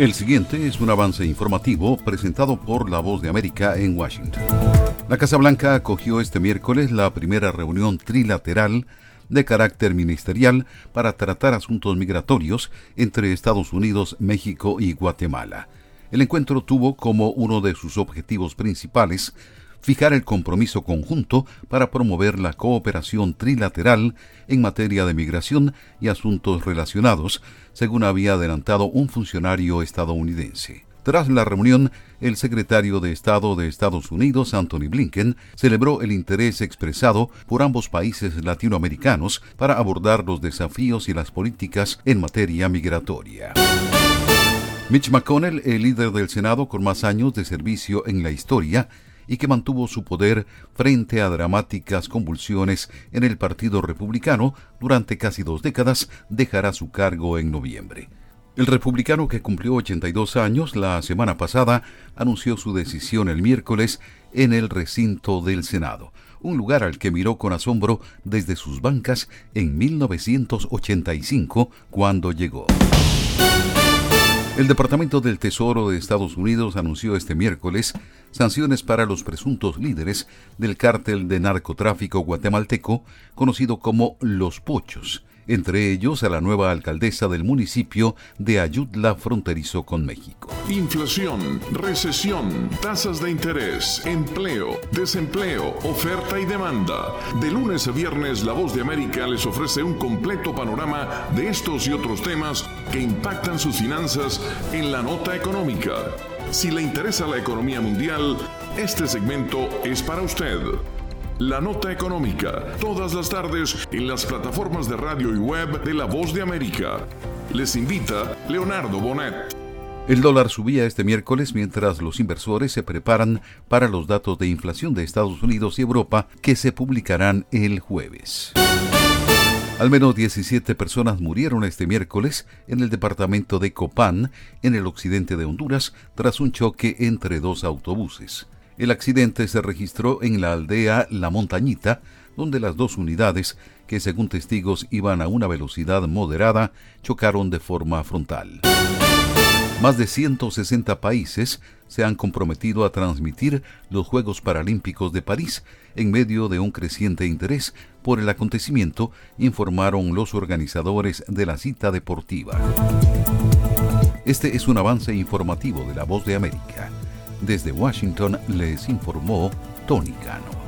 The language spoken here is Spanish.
El siguiente es un avance informativo presentado por La Voz de América en Washington. La Casa Blanca acogió este miércoles la primera reunión trilateral de carácter ministerial para tratar asuntos migratorios entre Estados Unidos, México y Guatemala. El encuentro tuvo como uno de sus objetivos principales fijar el compromiso conjunto para promover la cooperación trilateral en materia de migración y asuntos relacionados, según había adelantado un funcionario estadounidense. Tras la reunión, el secretario de Estado de Estados Unidos, Anthony Blinken, celebró el interés expresado por ambos países latinoamericanos para abordar los desafíos y las políticas en materia migratoria. Mitch McConnell, el líder del Senado con más años de servicio en la historia, y que mantuvo su poder frente a dramáticas convulsiones en el Partido Republicano durante casi dos décadas, dejará su cargo en noviembre. El republicano que cumplió 82 años la semana pasada anunció su decisión el miércoles en el recinto del Senado, un lugar al que miró con asombro desde sus bancas en 1985 cuando llegó. El Departamento del Tesoro de Estados Unidos anunció este miércoles sanciones para los presuntos líderes del cártel de narcotráfico guatemalteco conocido como Los Pochos, entre ellos a la nueva alcaldesa del municipio de Ayutla fronterizo con México. Inflación, recesión, tasas de interés, empleo, desempleo, oferta y demanda. De lunes a viernes, La Voz de América les ofrece un completo panorama de estos y otros temas que impactan sus finanzas en la nota económica. Si le interesa la economía mundial, este segmento es para usted. La Nota Económica, todas las tardes en las plataformas de radio y web de La Voz de América. Les invita Leonardo Bonet. El dólar subía este miércoles mientras los inversores se preparan para los datos de inflación de Estados Unidos y Europa que se publicarán el jueves. Al menos 17 personas murieron este miércoles en el departamento de Copán, en el occidente de Honduras, tras un choque entre dos autobuses. El accidente se registró en la aldea La Montañita, donde las dos unidades, que según testigos iban a una velocidad moderada, chocaron de forma frontal. Más de 160 países se han comprometido a transmitir los Juegos Paralímpicos de París en medio de un creciente interés por el acontecimiento, informaron los organizadores de la cita deportiva. Este es un avance informativo de la Voz de América. Desde Washington les informó Tony Cano.